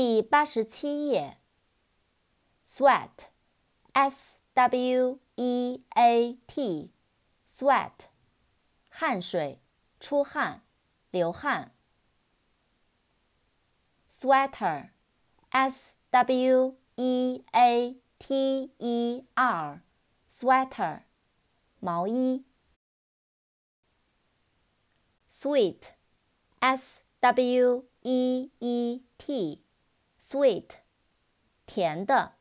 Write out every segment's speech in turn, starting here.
第八十七页。sweat，s w e a t，sweat，汗水，出汗，流汗。sweater，s w e a t e r，sweater，毛衣。sweet，s w e e t Sweet，甜的，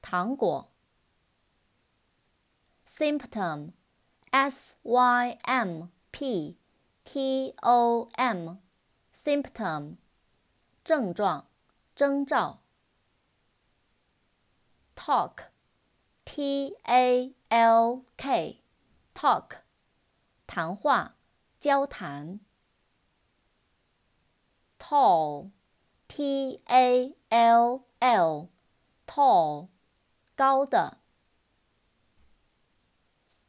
糖果。symptom，s y m p t o m，symptom，症状，征兆。talk，t a l k，talk，谈话，交谈。Tall T A L L，tall，高的。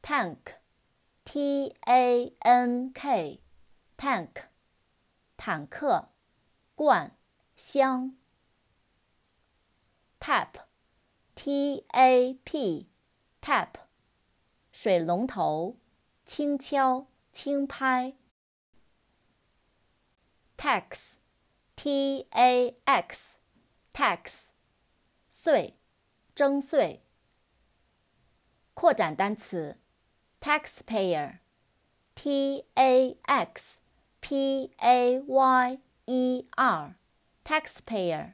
tank，t a n k，tank，坦克，罐，箱。tap，t a p，tap，水龙头，轻敲，轻拍。tax。T A X，tax，税，征税。扩展单词，taxpayer，T A X P A Y E R，taxpayer，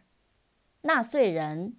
纳税人。